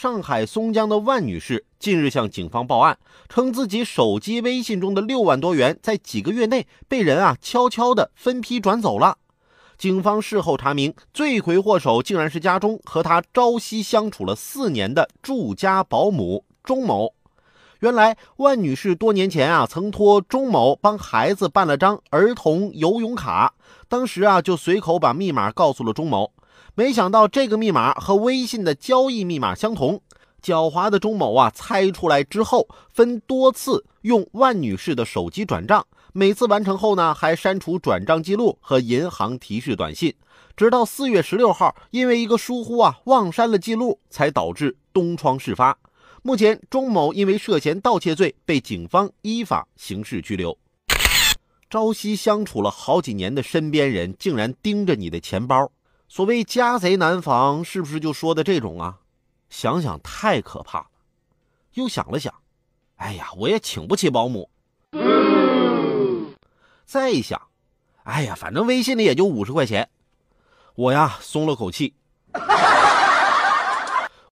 上海松江的万女士近日向警方报案，称自己手机微信中的六万多元在几个月内被人啊悄悄的分批转走了。警方事后查明，罪魁祸首竟然是家中和她朝夕相处了四年的住家保姆钟某。原来，万女士多年前啊曾托钟某帮孩子办了张儿童游泳卡，当时啊就随口把密码告诉了钟某。没想到这个密码和微信的交易密码相同，狡猾的钟某啊猜出来之后，分多次用万女士的手机转账，每次完成后呢还删除转账记录和银行提示短信，直到四月十六号，因为一个疏忽啊忘删了记录，才导致东窗事发。目前钟某因为涉嫌盗窃罪被警方依法刑事拘留。朝夕相处了好几年的身边人，竟然盯着你的钱包。所谓家贼难防，是不是就说的这种啊？想想太可怕了。又想了想，哎呀，我也请不起保姆。再一想，哎呀，反正微信里也就五十块钱，我呀松了口气。